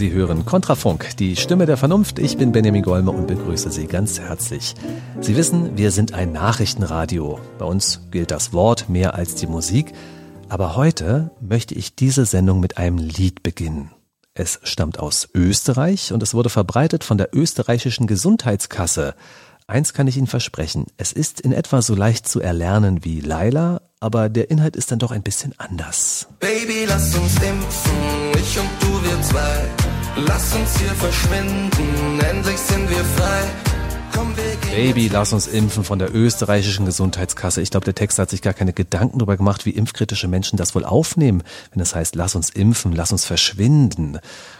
Sie hören Kontrafunk, die Stimme der Vernunft. Ich bin Benjamin Golme und begrüße Sie ganz herzlich. Sie wissen, wir sind ein Nachrichtenradio. Bei uns gilt das Wort mehr als die Musik. Aber heute möchte ich diese Sendung mit einem Lied beginnen. Es stammt aus Österreich und es wurde verbreitet von der österreichischen Gesundheitskasse. Eins kann ich Ihnen versprechen, es ist in etwa so leicht zu erlernen wie Laila, aber der Inhalt ist dann doch ein bisschen anders. Baby, lass uns impfen, ich und du, wir zwei. Lass uns hier verschwinden, endlich sind wir frei. Komm, wir gehen Baby, lass uns impfen von der österreichischen Gesundheitskasse. Ich glaube, der Text hat sich gar keine Gedanken darüber gemacht, wie impfkritische Menschen das wohl aufnehmen, wenn es heißt, lass uns impfen, lass uns verschwinden.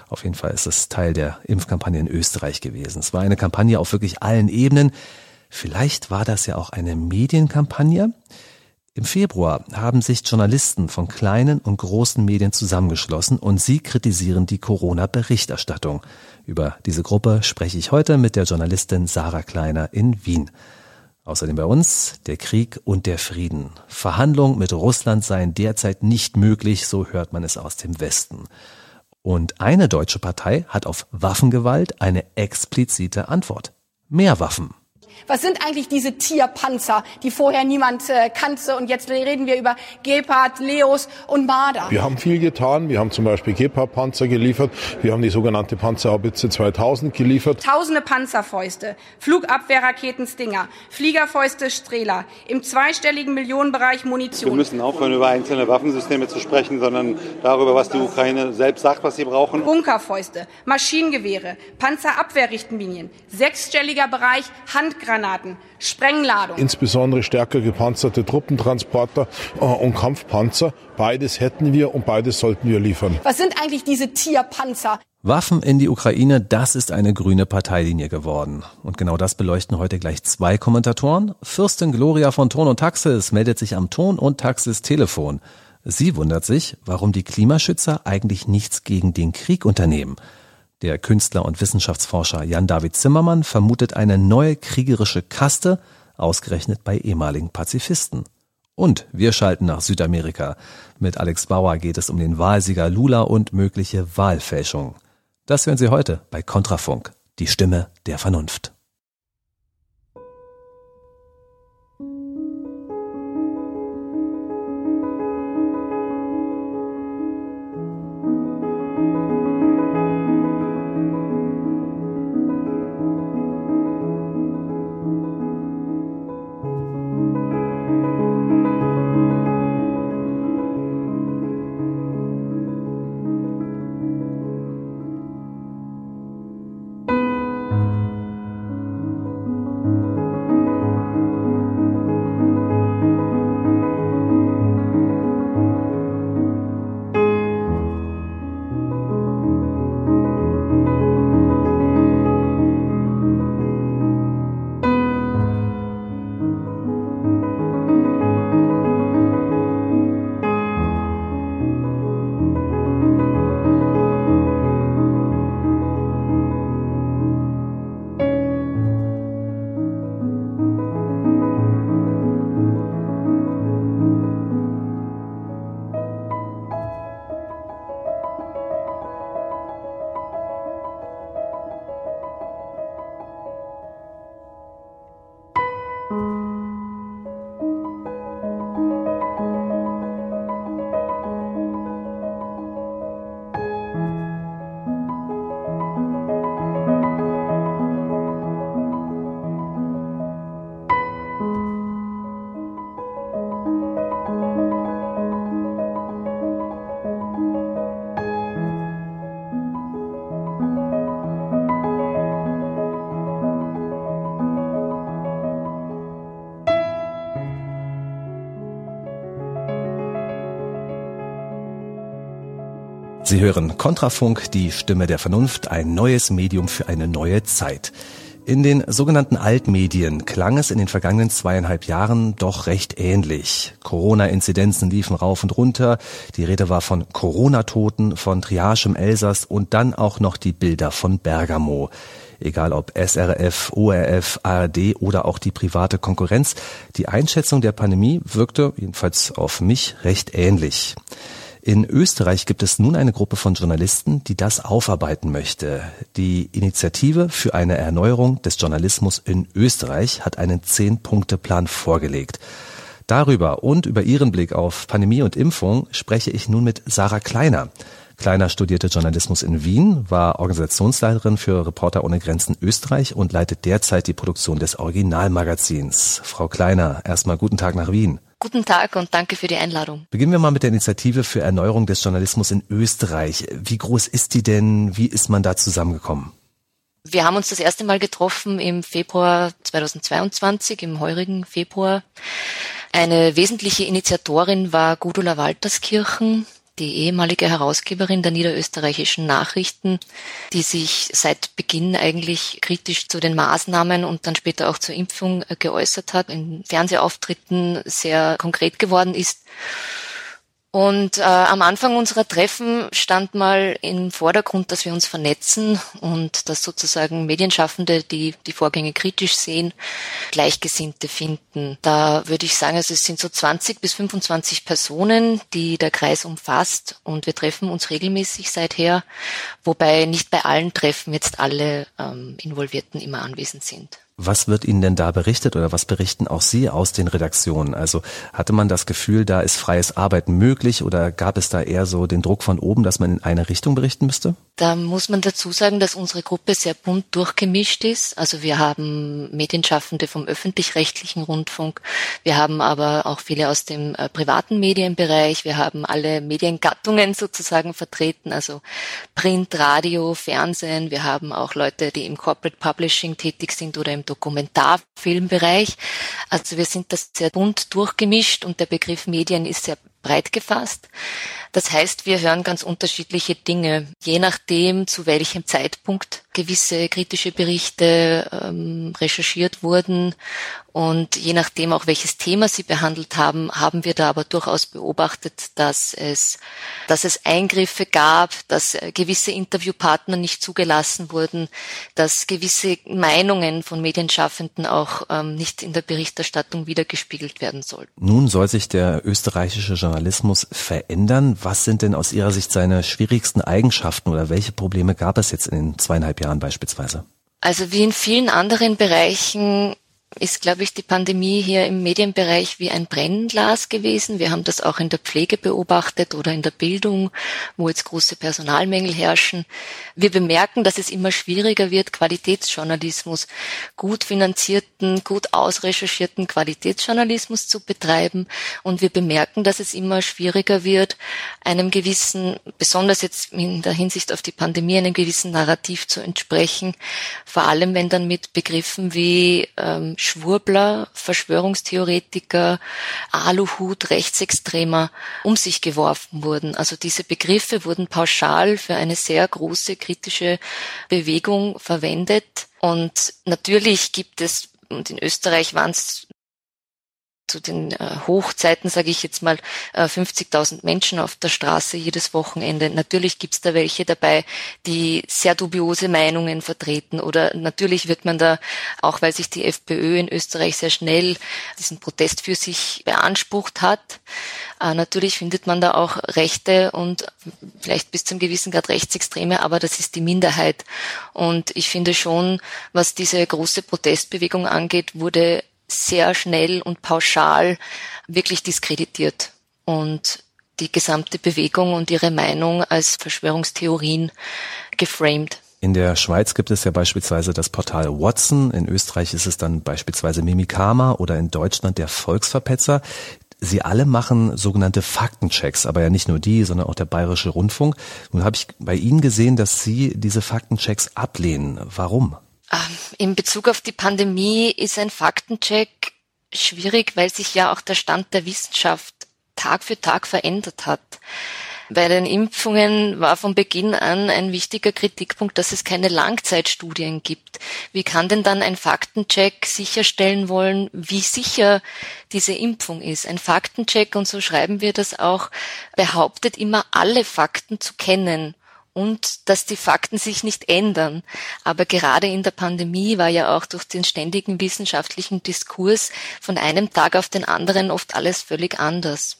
Auf jeden Fall ist es Teil der Impfkampagne in Österreich gewesen. Es war eine Kampagne auf wirklich allen Ebenen. Vielleicht war das ja auch eine Medienkampagne. Im Februar haben sich Journalisten von kleinen und großen Medien zusammengeschlossen und sie kritisieren die Corona-Berichterstattung. Über diese Gruppe spreche ich heute mit der Journalistin Sarah Kleiner in Wien. Außerdem bei uns der Krieg und der Frieden. Verhandlungen mit Russland seien derzeit nicht möglich, so hört man es aus dem Westen. Und eine deutsche Partei hat auf Waffengewalt eine explizite Antwort. Mehr Waffen. Was sind eigentlich diese Tierpanzer, die vorher niemand äh, kannte? Und jetzt reden wir über Gepard, Leos und Marder. Wir haben viel getan. Wir haben zum Beispiel Gepard-Panzer geliefert. Wir haben die sogenannte Panzerhaubitze 2000 geliefert. Tausende Panzerfäuste, Flugabwehrraketen Stinger, Fliegerfäuste Strehler, im zweistelligen Millionenbereich Wir Munition. müssen aufhören, über einzelne Waffensysteme zu sprechen, sondern darüber, was die Ukraine selbst sagt, was sie brauchen. Bunkerfäuste, Maschinengewehre, Panzerabwehrrichtlinien, sechsstelliger Bereich Handgranaten, Sprengladung. Insbesondere stärker gepanzerte Truppentransporter äh, und Kampfpanzer. Beides hätten wir und beides sollten wir liefern. Was sind eigentlich diese Tierpanzer? Waffen in die Ukraine, das ist eine grüne Parteilinie geworden. Und genau das beleuchten heute gleich zwei Kommentatoren. Fürstin Gloria von Ton und Taxis meldet sich am Ton und Taxis Telefon. Sie wundert sich, warum die Klimaschützer eigentlich nichts gegen den Krieg unternehmen. Der Künstler und Wissenschaftsforscher Jan-David Zimmermann vermutet eine neue kriegerische Kaste, ausgerechnet bei ehemaligen Pazifisten. Und wir schalten nach Südamerika. Mit Alex Bauer geht es um den Wahlsieger Lula und mögliche Wahlfälschung. Das hören Sie heute bei Kontrafunk, die Stimme der Vernunft. Sie hören Kontrafunk, die Stimme der Vernunft, ein neues Medium für eine neue Zeit. In den sogenannten Altmedien klang es in den vergangenen zweieinhalb Jahren doch recht ähnlich. Corona-Inzidenzen liefen rauf und runter, die Rede war von Corona-Toten, von Triage im Elsass und dann auch noch die Bilder von Bergamo. Egal ob SRF, ORF, ARD oder auch die private Konkurrenz, die Einschätzung der Pandemie wirkte jedenfalls auf mich recht ähnlich. In Österreich gibt es nun eine Gruppe von Journalisten, die das aufarbeiten möchte. Die Initiative für eine Erneuerung des Journalismus in Österreich hat einen Zehn-Punkte-Plan vorgelegt. Darüber und über ihren Blick auf Pandemie und Impfung spreche ich nun mit Sarah Kleiner. Kleiner studierte Journalismus in Wien, war Organisationsleiterin für Reporter ohne Grenzen Österreich und leitet derzeit die Produktion des Originalmagazins. Frau Kleiner, erstmal guten Tag nach Wien. Guten Tag und danke für die Einladung. Beginnen wir mal mit der Initiative für Erneuerung des Journalismus in Österreich. Wie groß ist die denn? Wie ist man da zusammengekommen? Wir haben uns das erste Mal getroffen im Februar 2022, im heurigen Februar. Eine wesentliche Initiatorin war Gudula Walterskirchen, die ehemalige Herausgeberin der niederösterreichischen Nachrichten, die sich seit Beginn eigentlich kritisch zu den Maßnahmen und dann später auch zur Impfung äh, geäußert hat, in Fernsehauftritten sehr konkret geworden ist und äh, am Anfang unserer Treffen stand mal im Vordergrund, dass wir uns vernetzen und dass sozusagen Medienschaffende, die die Vorgänge kritisch sehen, Gleichgesinnte finden. Da würde ich sagen, also es sind so 20 bis 25 Personen, die der Kreis umfasst und wir treffen uns regelmäßig seither, wobei nicht bei allen Treffen jetzt alle ähm, Involvierten immer anwesend sind. Was wird Ihnen denn da berichtet oder was berichten auch Sie aus den Redaktionen? Also hatte man das Gefühl, da ist freies Arbeiten möglich oder gab es da eher so den Druck von oben, dass man in eine Richtung berichten müsste? Da muss man dazu sagen, dass unsere Gruppe sehr bunt durchgemischt ist. Also wir haben Medienschaffende vom öffentlich-rechtlichen Rundfunk, wir haben aber auch viele aus dem äh, privaten Medienbereich, wir haben alle Mediengattungen sozusagen vertreten, also Print, Radio, Fernsehen, wir haben auch Leute, die im Corporate Publishing tätig sind oder im Dokumentarfilmbereich. Also wir sind das sehr bunt durchgemischt und der Begriff Medien ist sehr breit gefasst. Das heißt, wir hören ganz unterschiedliche Dinge, je nachdem, zu welchem Zeitpunkt gewisse kritische Berichte ähm, recherchiert wurden und je nachdem auch welches Thema sie behandelt haben, haben wir da aber durchaus beobachtet, dass es, dass es Eingriffe gab, dass äh, gewisse Interviewpartner nicht zugelassen wurden, dass gewisse Meinungen von Medienschaffenden auch ähm, nicht in der Berichterstattung wiedergespiegelt werden sollten. Nun soll sich der österreichische Journalismus verändern. Was sind denn aus Ihrer Sicht seine schwierigsten Eigenschaften oder welche Probleme gab es jetzt in den zweieinhalb Jahren beispielsweise? Also wie in vielen anderen Bereichen ist, glaube ich, die Pandemie hier im Medienbereich wie ein Brennglas gewesen. Wir haben das auch in der Pflege beobachtet oder in der Bildung, wo jetzt große Personalmängel herrschen. Wir bemerken, dass es immer schwieriger wird, Qualitätsjournalismus, gut finanzierten, gut ausrecherchierten Qualitätsjournalismus zu betreiben. Und wir bemerken, dass es immer schwieriger wird, einem gewissen, besonders jetzt in der Hinsicht auf die Pandemie, einem gewissen Narrativ zu entsprechen. Vor allem, wenn dann mit Begriffen wie ähm, Schwurbler, Verschwörungstheoretiker, Aluhut, Rechtsextremer um sich geworfen wurden. Also diese Begriffe wurden pauschal für eine sehr große kritische Bewegung verwendet. Und natürlich gibt es, und in Österreich waren es zu den äh, Hochzeiten, sage ich jetzt mal, äh, 50.000 Menschen auf der Straße jedes Wochenende. Natürlich gibt's da welche dabei, die sehr dubiose Meinungen vertreten. Oder natürlich wird man da, auch weil sich die FPÖ in Österreich sehr schnell diesen Protest für sich beansprucht hat, äh, natürlich findet man da auch Rechte und vielleicht bis zum gewissen Grad Rechtsextreme, aber das ist die Minderheit. Und ich finde schon, was diese große Protestbewegung angeht, wurde sehr schnell und pauschal wirklich diskreditiert und die gesamte Bewegung und ihre Meinung als Verschwörungstheorien geframed. In der Schweiz gibt es ja beispielsweise das Portal Watson, in Österreich ist es dann beispielsweise Mimikama oder in Deutschland der Volksverpetzer. Sie alle machen sogenannte Faktenchecks, aber ja nicht nur die, sondern auch der Bayerische Rundfunk. Nun habe ich bei Ihnen gesehen, dass Sie diese Faktenchecks ablehnen. Warum? Ähm, in Bezug auf die Pandemie ist ein Faktencheck schwierig, weil sich ja auch der Stand der Wissenschaft Tag für Tag verändert hat. Bei den Impfungen war von Beginn an ein wichtiger Kritikpunkt, dass es keine Langzeitstudien gibt. Wie kann denn dann ein Faktencheck sicherstellen wollen, wie sicher diese Impfung ist? Ein Faktencheck, und so schreiben wir das auch, behauptet immer alle Fakten zu kennen und dass die Fakten sich nicht ändern. Aber gerade in der Pandemie war ja auch durch den ständigen wissenschaftlichen Diskurs von einem Tag auf den anderen oft alles völlig anders.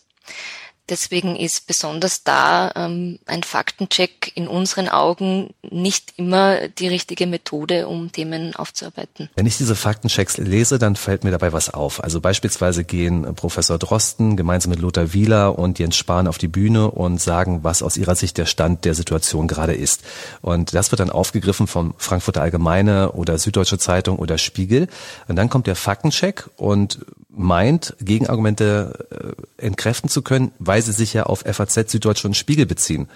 Deswegen ist besonders da ähm, ein Faktencheck in unseren Augen nicht immer die richtige Methode, um Themen aufzuarbeiten. Wenn ich diese Faktenchecks lese, dann fällt mir dabei was auf. Also beispielsweise gehen Professor Drosten gemeinsam mit Lothar Wieler und Jens Spahn auf die Bühne und sagen, was aus ihrer Sicht der Stand der Situation gerade ist. Und das wird dann aufgegriffen vom Frankfurter Allgemeine oder Süddeutsche Zeitung oder Spiegel. Und dann kommt der Faktencheck und meint, Gegenargumente äh, entkräften zu können, weil sie sich ja auf FAZ, Süddeutsche und Spiegel beziehen.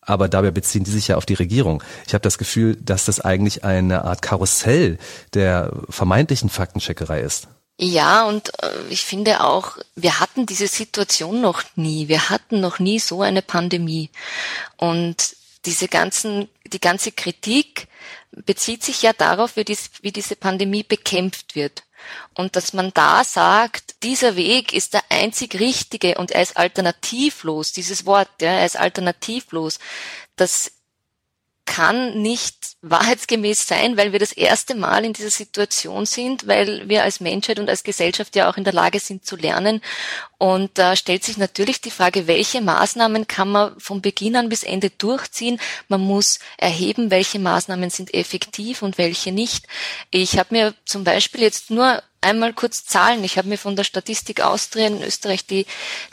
Aber dabei beziehen die sich ja auf die Regierung. Ich habe das Gefühl, dass das eigentlich eine Art Karussell der vermeintlichen Faktencheckerei ist. Ja, und äh, ich finde auch, wir hatten diese Situation noch nie. Wir hatten noch nie so eine Pandemie. Und diese ganzen, die ganze Kritik bezieht sich ja darauf, wie, dies, wie diese Pandemie bekämpft wird. Und dass man da sagt, dieser Weg ist der einzig richtige und er ist alternativlos, dieses Wort, ja, er ist alternativlos, das kann nicht wahrheitsgemäß sein, weil wir das erste Mal in dieser Situation sind, weil wir als Menschheit und als Gesellschaft ja auch in der Lage sind zu lernen. Und da stellt sich natürlich die Frage, welche Maßnahmen kann man von Beginn an bis Ende durchziehen? Man muss erheben, welche Maßnahmen sind effektiv und welche nicht. Ich habe mir zum Beispiel jetzt nur einmal kurz Zahlen. Ich habe mir von der Statistik Austria in Österreich die,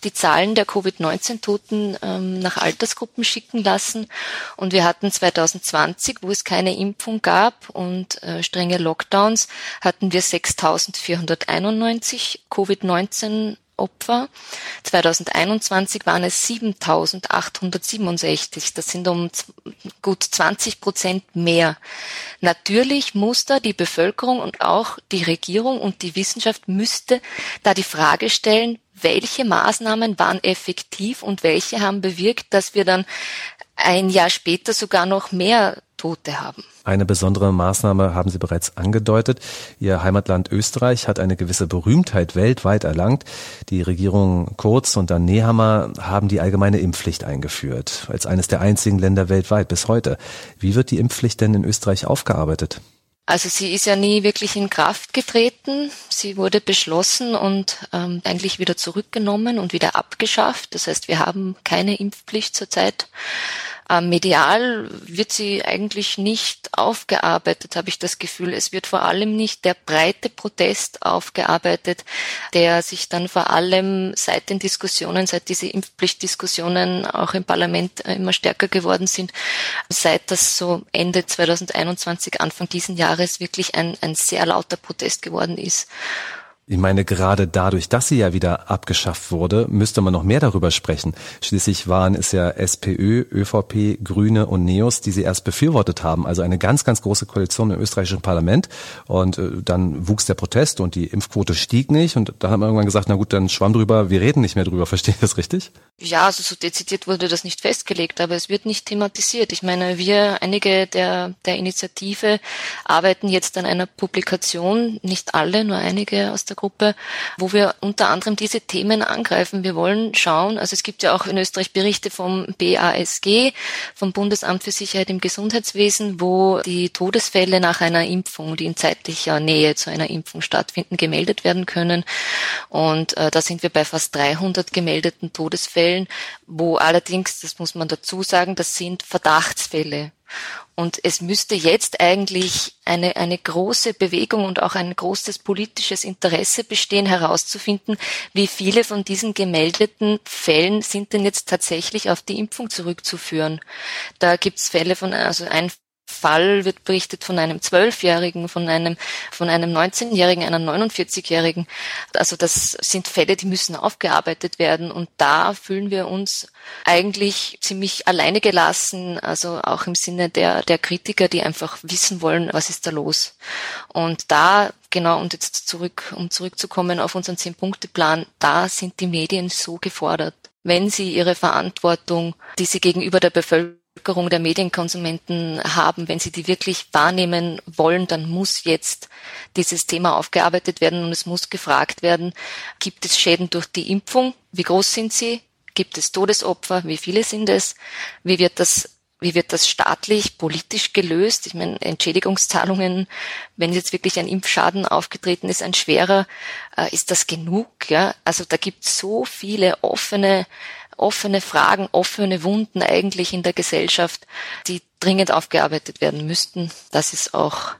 die Zahlen der Covid-19-Toten ähm, nach Altersgruppen schicken lassen. Und wir hatten 2020, wo es keine Impfung gab und äh, strenge Lockdowns, hatten wir 6.491 Covid-19 Opfer. 2021 waren es 7.867. Das sind um gut 20 Prozent mehr. Natürlich muss da die Bevölkerung und auch die Regierung und die Wissenschaft müsste da die Frage stellen, welche Maßnahmen waren effektiv und welche haben bewirkt, dass wir dann ein Jahr später sogar noch mehr Tote haben. Eine besondere Maßnahme haben Sie bereits angedeutet. Ihr Heimatland Österreich hat eine gewisse Berühmtheit weltweit erlangt. Die Regierung Kurz und dann Nehammer haben die allgemeine Impfpflicht eingeführt, als eines der einzigen Länder weltweit bis heute. Wie wird die Impfpflicht denn in Österreich aufgearbeitet? Also sie ist ja nie wirklich in Kraft getreten. Sie wurde beschlossen und ähm, eigentlich wieder zurückgenommen und wieder abgeschafft. Das heißt, wir haben keine Impfpflicht zurzeit. Medial wird sie eigentlich nicht aufgearbeitet, habe ich das Gefühl. Es wird vor allem nicht der breite Protest aufgearbeitet, der sich dann vor allem seit den Diskussionen, seit diese Impfpflichtdiskussionen auch im Parlament immer stärker geworden sind, seit das so Ende 2021, Anfang diesen Jahres wirklich ein, ein sehr lauter Protest geworden ist. Ich meine, gerade dadurch, dass sie ja wieder abgeschafft wurde, müsste man noch mehr darüber sprechen. Schließlich waren es ja SPÖ, ÖVP, Grüne und Neos, die sie erst befürwortet haben. Also eine ganz, ganz große Koalition im österreichischen Parlament. Und äh, dann wuchs der Protest und die Impfquote stieg nicht. Und da hat man irgendwann gesagt, na gut, dann schwamm drüber, wir reden nicht mehr drüber. Verstehe ich das richtig? Ja, also so dezidiert wurde das nicht festgelegt, aber es wird nicht thematisiert. Ich meine, wir, einige der, der Initiative, arbeiten jetzt an einer Publikation, nicht alle, nur einige aus der Gruppe, wo wir unter anderem diese Themen angreifen. Wir wollen schauen, also es gibt ja auch in Österreich Berichte vom BASG, vom Bundesamt für Sicherheit im Gesundheitswesen, wo die Todesfälle nach einer Impfung, die in zeitlicher Nähe zu einer Impfung stattfinden, gemeldet werden können. Und äh, da sind wir bei fast 300 gemeldeten Todesfällen, wo allerdings, das muss man dazu sagen, das sind Verdachtsfälle. Und es müsste jetzt eigentlich eine, eine große Bewegung und auch ein großes politisches Interesse bestehen, herauszufinden, wie viele von diesen gemeldeten Fällen sind denn jetzt tatsächlich auf die Impfung zurückzuführen. Da gibt es Fälle von, also ein Fall wird berichtet von einem Zwölfjährigen, von einem, von einem 19-Jährigen, einer 49-Jährigen. Also das sind Fälle, die müssen aufgearbeitet werden. Und da fühlen wir uns eigentlich ziemlich alleine gelassen, also auch im Sinne der, der Kritiker, die einfach wissen wollen, was ist da los. Und da, genau, und jetzt zurück, um zurückzukommen auf unseren Zehn-Punkte-Plan, da sind die Medien so gefordert. wenn sie ihre Verantwortung, die sie gegenüber der Bevölkerung der Medienkonsumenten haben, wenn sie die wirklich wahrnehmen wollen, dann muss jetzt dieses Thema aufgearbeitet werden und es muss gefragt werden, gibt es Schäden durch die Impfung? Wie groß sind sie? Gibt es Todesopfer? Wie viele sind es? Wie wird das wie wird das staatlich, politisch gelöst? Ich meine, Entschädigungszahlungen, wenn jetzt wirklich ein Impfschaden aufgetreten ist, ein schwerer, äh, ist das genug? Ja? Also da gibt es so viele offene, offene Fragen, offene Wunden eigentlich in der Gesellschaft, die dringend aufgearbeitet werden müssten. Das ist auch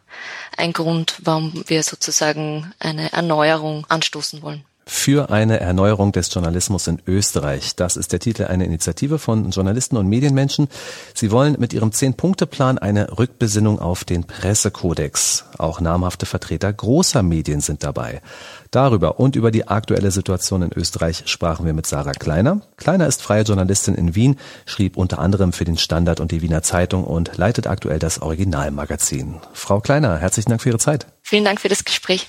ein Grund, warum wir sozusagen eine Erneuerung anstoßen wollen für eine Erneuerung des Journalismus in Österreich. Das ist der Titel einer Initiative von Journalisten und Medienmenschen. Sie wollen mit ihrem Zehn-Punkte-Plan eine Rückbesinnung auf den Pressekodex. Auch namhafte Vertreter großer Medien sind dabei. Darüber und über die aktuelle Situation in Österreich sprachen wir mit Sarah Kleiner. Kleiner ist freie Journalistin in Wien, schrieb unter anderem für den Standard und die Wiener Zeitung und leitet aktuell das Originalmagazin. Frau Kleiner, herzlichen Dank für Ihre Zeit. Vielen Dank für das Gespräch.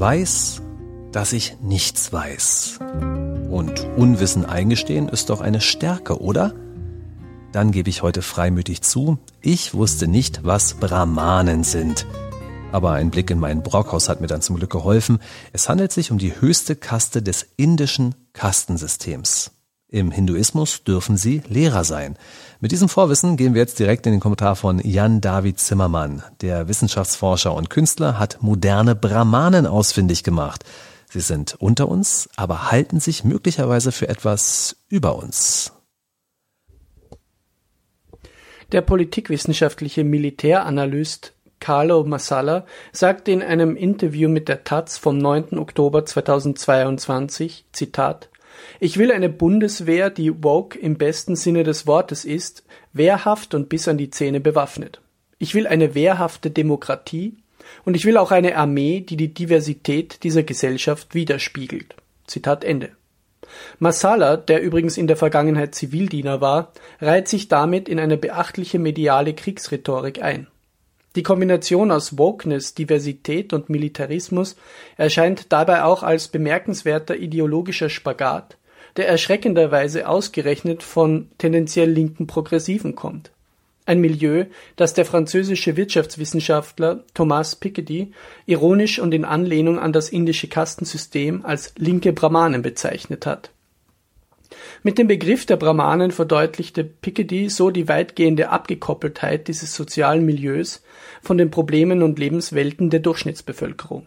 Weiß, dass ich nichts weiß. Und Unwissen eingestehen ist doch eine Stärke, oder? Dann gebe ich heute freimütig zu, ich wusste nicht, was Brahmanen sind. Aber ein Blick in mein Brockhaus hat mir dann zum Glück geholfen. Es handelt sich um die höchste Kaste des indischen Kastensystems. Im Hinduismus dürfen sie Lehrer sein. Mit diesem Vorwissen gehen wir jetzt direkt in den Kommentar von Jan David Zimmermann. Der Wissenschaftsforscher und Künstler hat moderne Brahmanen ausfindig gemacht. Sie sind unter uns, aber halten sich möglicherweise für etwas über uns. Der politikwissenschaftliche Militäranalyst Carlo Massala sagte in einem Interview mit der Taz vom 9. Oktober 2022, Zitat, ich will eine Bundeswehr, die woke im besten Sinne des Wortes ist, wehrhaft und bis an die Zähne bewaffnet. Ich will eine wehrhafte Demokratie und ich will auch eine Armee, die die Diversität dieser Gesellschaft widerspiegelt. Zitat Ende. Massala, der übrigens in der Vergangenheit Zivildiener war, reiht sich damit in eine beachtliche mediale Kriegsrhetorik ein. Die Kombination aus Wokeness, Diversität und Militarismus erscheint dabei auch als bemerkenswerter ideologischer Spagat, der erschreckenderweise ausgerechnet von tendenziell linken Progressiven kommt. Ein Milieu, das der französische Wirtschaftswissenschaftler Thomas Piketty ironisch und in Anlehnung an das indische Kastensystem als linke Brahmanen bezeichnet hat mit dem Begriff der Brahmanen verdeutlichte Piketty so die weitgehende Abgekoppeltheit dieses sozialen Milieus von den Problemen und Lebenswelten der Durchschnittsbevölkerung.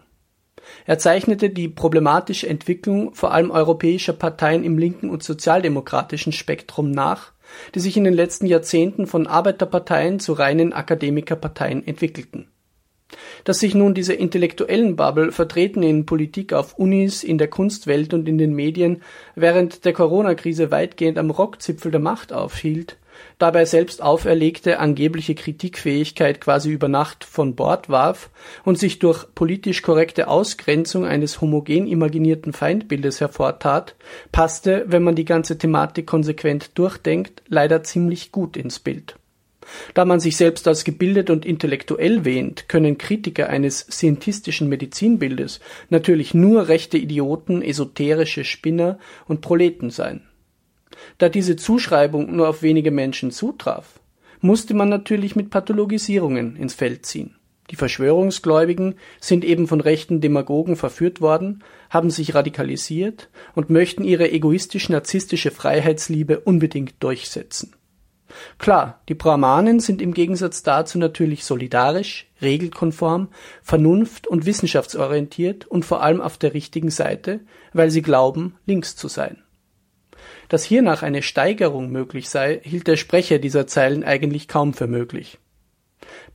Er zeichnete die problematische Entwicklung vor allem europäischer Parteien im linken und sozialdemokratischen Spektrum nach, die sich in den letzten Jahrzehnten von Arbeiterparteien zu reinen Akademikerparteien entwickelten Dass sich nun diese intellektuellen Bubble, vertreten in Politik auf Unis, in der Kunstwelt und in den Medien, während der Corona-Krise weitgehend am Rockzipfel der Macht aufhielt, dabei selbst auferlegte angebliche Kritikfähigkeit quasi über Nacht von Bord warf und sich durch politisch korrekte Ausgrenzung eines homogen imaginierten Feindbildes hervortat, passte, wenn man die ganze Thematik konsequent durchdenkt, leider ziemlich gut ins Bild. Da man sich selbst als gebildet und intellektuell wähnt, können Kritiker eines scientistischen Medizinbildes natürlich nur rechte Idioten, esoterische Spinner und Proleten sein. Da diese Zuschreibung nur auf wenige Menschen zutraf, musste man natürlich mit Pathologisierungen ins Feld ziehen. Die Verschwörungsgläubigen sind eben von rechten Demagogen verführt worden, haben sich radikalisiert und möchten ihre egoistisch-narzisstische Freiheitsliebe unbedingt durchsetzen. Klar, die Brahmanen sind im Gegensatz dazu natürlich solidarisch, regelkonform, vernunft- und wissenschaftsorientiert und vor allem auf der richtigen Seite, weil sie glauben, links zu sein. Dass hiernach eine Steigerung möglich sei, hielt der Sprecher dieser Zeilen eigentlich kaum für möglich.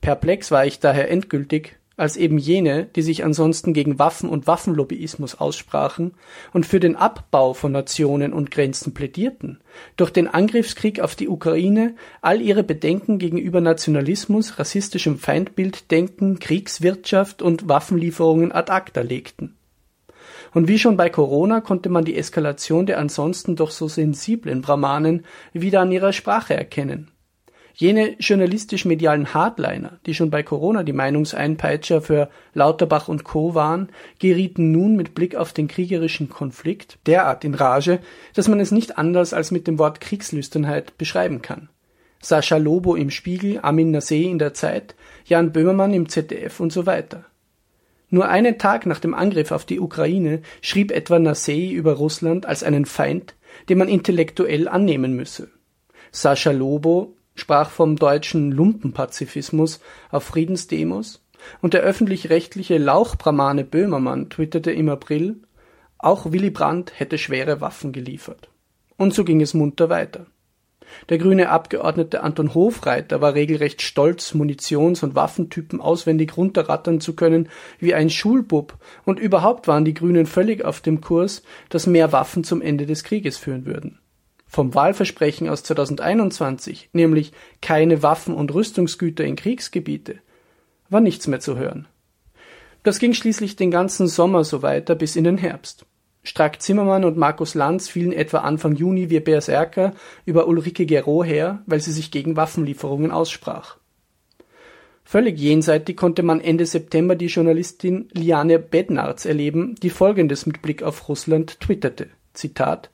Perplex war ich daher endgültig, als eben jene, die sich ansonsten gegen Waffen und Waffenlobbyismus aussprachen und für den Abbau von Nationen und Grenzen plädierten, durch den Angriffskrieg auf die Ukraine all ihre Bedenken gegenüber Nationalismus, rassistischem Feindbilddenken, Kriegswirtschaft und Waffenlieferungen ad acta legten. Und wie schon bei Corona konnte man die Eskalation der ansonsten doch so sensiblen Brahmanen wieder an ihrer Sprache erkennen. Jene journalistisch-medialen Hardliner, die schon bei Corona die Meinungseinpeitscher für Lauterbach und Co. waren, gerieten nun mit Blick auf den kriegerischen Konflikt derart in Rage, dass man es nicht anders als mit dem Wort Kriegslüsternheit beschreiben kann. Sascha Lobo im Spiegel, Amin Naseh in der Zeit, Jan Böhmermann im ZDF und so weiter. Nur einen Tag nach dem Angriff auf die Ukraine schrieb etwa Nasei über Russland als einen Feind, den man intellektuell annehmen müsse. Sascha Lobo sprach vom deutschen Lumpenpazifismus auf Friedensdemos und der öffentlich-rechtliche Lauchbramane Böhmermann twitterte im April, auch Willy Brandt hätte schwere Waffen geliefert. Und so ging es munter weiter. Der grüne Abgeordnete Anton Hofreiter war regelrecht stolz, Munitions- und Waffentypen auswendig runterrattern zu können wie ein Schulbub, und überhaupt waren die Grünen völlig auf dem Kurs, dass mehr Waffen zum Ende des Krieges führen würden. Vom Wahlversprechen aus 2021, nämlich keine Waffen und Rüstungsgüter in Kriegsgebiete, war nichts mehr zu hören. Das ging schließlich den ganzen Sommer so weiter bis in den Herbst. Strack Zimmermann und Markus Lanz fielen etwa Anfang Juni wie Berserker über Ulrike Gero her, weil sie sich gegen Waffenlieferungen aussprach. Völlig jenseitig konnte man Ende September die Journalistin Liane Bednarz erleben, die folgendes mit Blick auf Russland twitterte. Zitat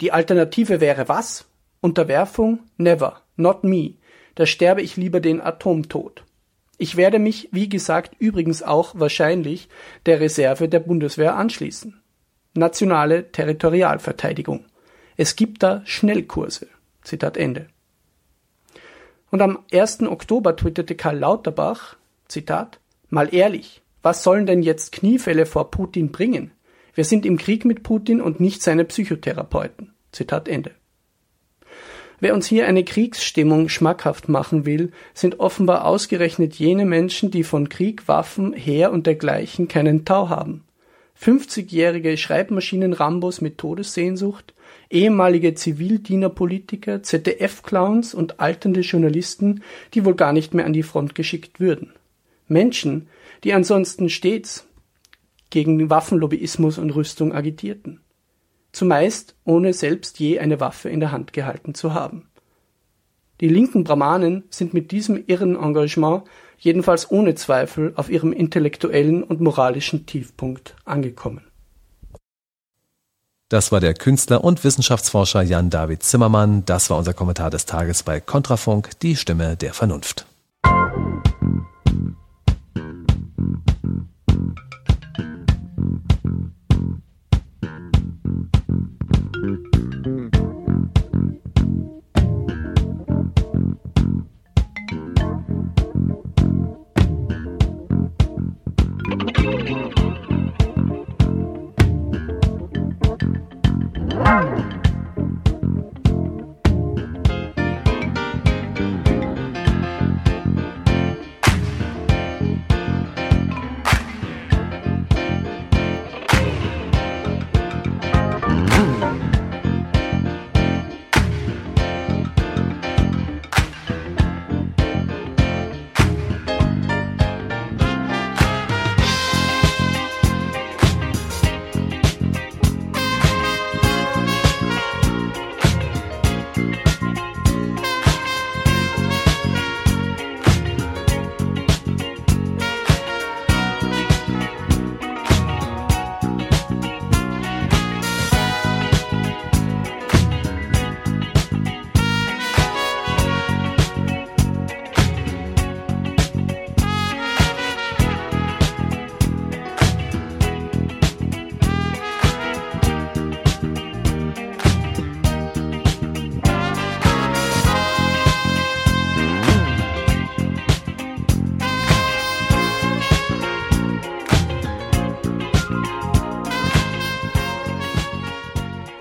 die Alternative wäre was? Unterwerfung? Never. Not me. Da sterbe ich lieber den Atomtod. Ich werde mich, wie gesagt, übrigens auch wahrscheinlich der Reserve der Bundeswehr anschließen. Nationale Territorialverteidigung. Es gibt da Schnellkurse. Zitat Ende. Und am 1. Oktober twitterte Karl Lauterbach, Zitat, mal ehrlich, was sollen denn jetzt Kniefälle vor Putin bringen? Wir sind im Krieg mit Putin und nicht seine Psychotherapeuten. Zitat Ende. Wer uns hier eine Kriegsstimmung schmackhaft machen will, sind offenbar ausgerechnet jene Menschen, die von Krieg, Waffen, Heer und dergleichen keinen Tau haben. 50-jährige Schreibmaschinen-Rambos mit Todessehnsucht, ehemalige Zivildienerpolitiker, ZDF-Clowns und alternde Journalisten, die wohl gar nicht mehr an die Front geschickt würden. Menschen, die ansonsten stets gegen Waffenlobbyismus und Rüstung agitierten. Zumeist ohne selbst je eine Waffe in der Hand gehalten zu haben. Die linken Brahmanen sind mit diesem irren Engagement jedenfalls ohne Zweifel auf ihrem intellektuellen und moralischen Tiefpunkt angekommen. Das war der Künstler und Wissenschaftsforscher Jan David Zimmermann. Das war unser Kommentar des Tages bei Kontrafunk, die Stimme der Vernunft. thank mm-hmm. you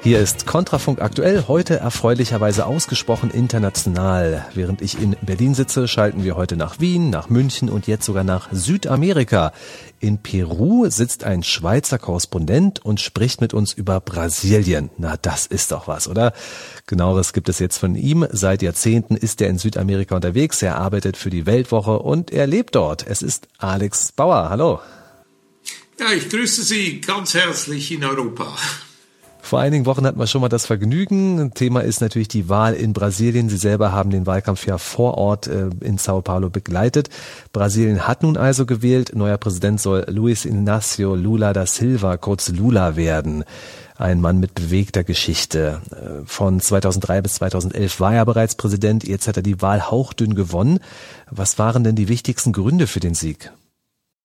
Hier ist Kontrafunk aktuell, heute erfreulicherweise ausgesprochen international. Während ich in Berlin sitze, schalten wir heute nach Wien, nach München und jetzt sogar nach Südamerika. In Peru sitzt ein Schweizer Korrespondent und spricht mit uns über Brasilien. Na, das ist doch was, oder? Genaueres gibt es jetzt von ihm. Seit Jahrzehnten ist er in Südamerika unterwegs. Er arbeitet für die Weltwoche und er lebt dort. Es ist Alex Bauer. Hallo. Ja, ich grüße Sie ganz herzlich in Europa. Vor einigen Wochen hatten wir schon mal das Vergnügen. Thema ist natürlich die Wahl in Brasilien. Sie selber haben den Wahlkampf ja vor Ort äh, in Sao Paulo begleitet. Brasilien hat nun also gewählt. Neuer Präsident soll Luis Inácio Lula da Silva, kurz Lula werden. Ein Mann mit bewegter Geschichte. Äh, von 2003 bis 2011 war er bereits Präsident. Jetzt hat er die Wahl hauchdünn gewonnen. Was waren denn die wichtigsten Gründe für den Sieg?